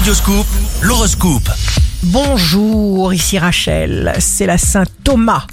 Radioscoop, l'horoscope. Bonjour, ici Rachel, c'est la Saint Thomas.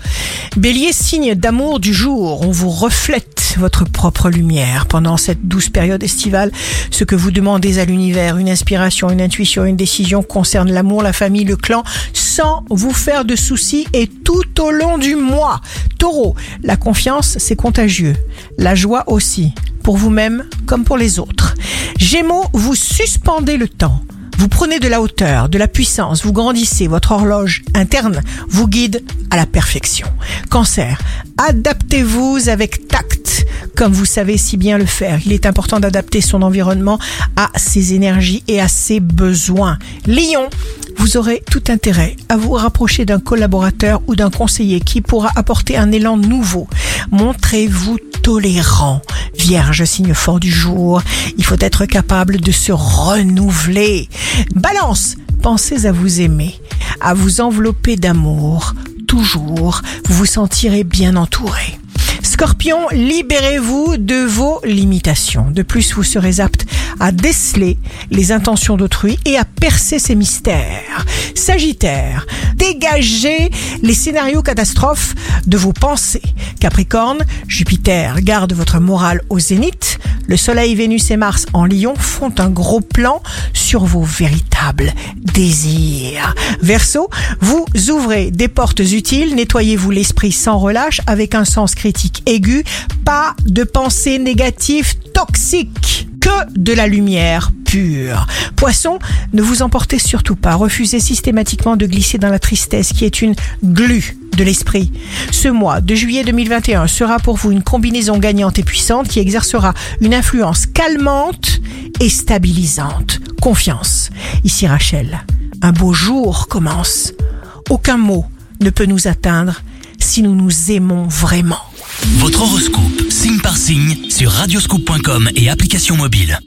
Bélier, signe d'amour du jour, on vous reflète votre propre lumière. Pendant cette douce période estivale, ce que vous demandez à l'univers, une inspiration, une intuition, une décision concerne l'amour, la famille, le clan, sans vous faire de soucis et tout au long du mois. Taureau, la confiance, c'est contagieux. La joie aussi, pour vous-même comme pour les autres. Gémeaux, vous suspendez le temps. Vous prenez de la hauteur, de la puissance, vous grandissez, votre horloge interne vous guide à la perfection. Cancer, adaptez-vous avec tact, comme vous savez si bien le faire. Il est important d'adapter son environnement à ses énergies et à ses besoins. Lion, vous aurez tout intérêt à vous rapprocher d'un collaborateur ou d'un conseiller qui pourra apporter un élan nouveau. Montrez-vous tolérant. Vierge, signe fort du jour, il faut être capable de se renouveler. Balance, pensez à vous aimer, à vous envelopper d'amour. Toujours, vous vous sentirez bien entouré. Scorpion, libérez-vous de vos limitations. De plus, vous serez apte à déceler les intentions d'autrui et à percer ses mystères. Sagittaire, dégagez les scénarios catastrophes de vos pensées. Capricorne, Jupiter garde votre morale au zénith. Le Soleil, Vénus et Mars en Lion font un gros plan sur vos véritables désirs. Verseau, vous ouvrez des portes utiles, nettoyez-vous l'esprit sans relâche avec un sens critique aigu, pas de pensées négatives toxiques que de la lumière pure. Poisson, ne vous emportez surtout pas. Refusez systématiquement de glisser dans la tristesse qui est une glu de l'esprit. Ce mois de juillet 2021 sera pour vous une combinaison gagnante et puissante qui exercera une influence calmante et stabilisante. Confiance. Ici Rachel. Un beau jour commence. Aucun mot ne peut nous atteindre si nous nous aimons vraiment. Votre horoscope, signe par signe, sur radioscoop.com et application mobile.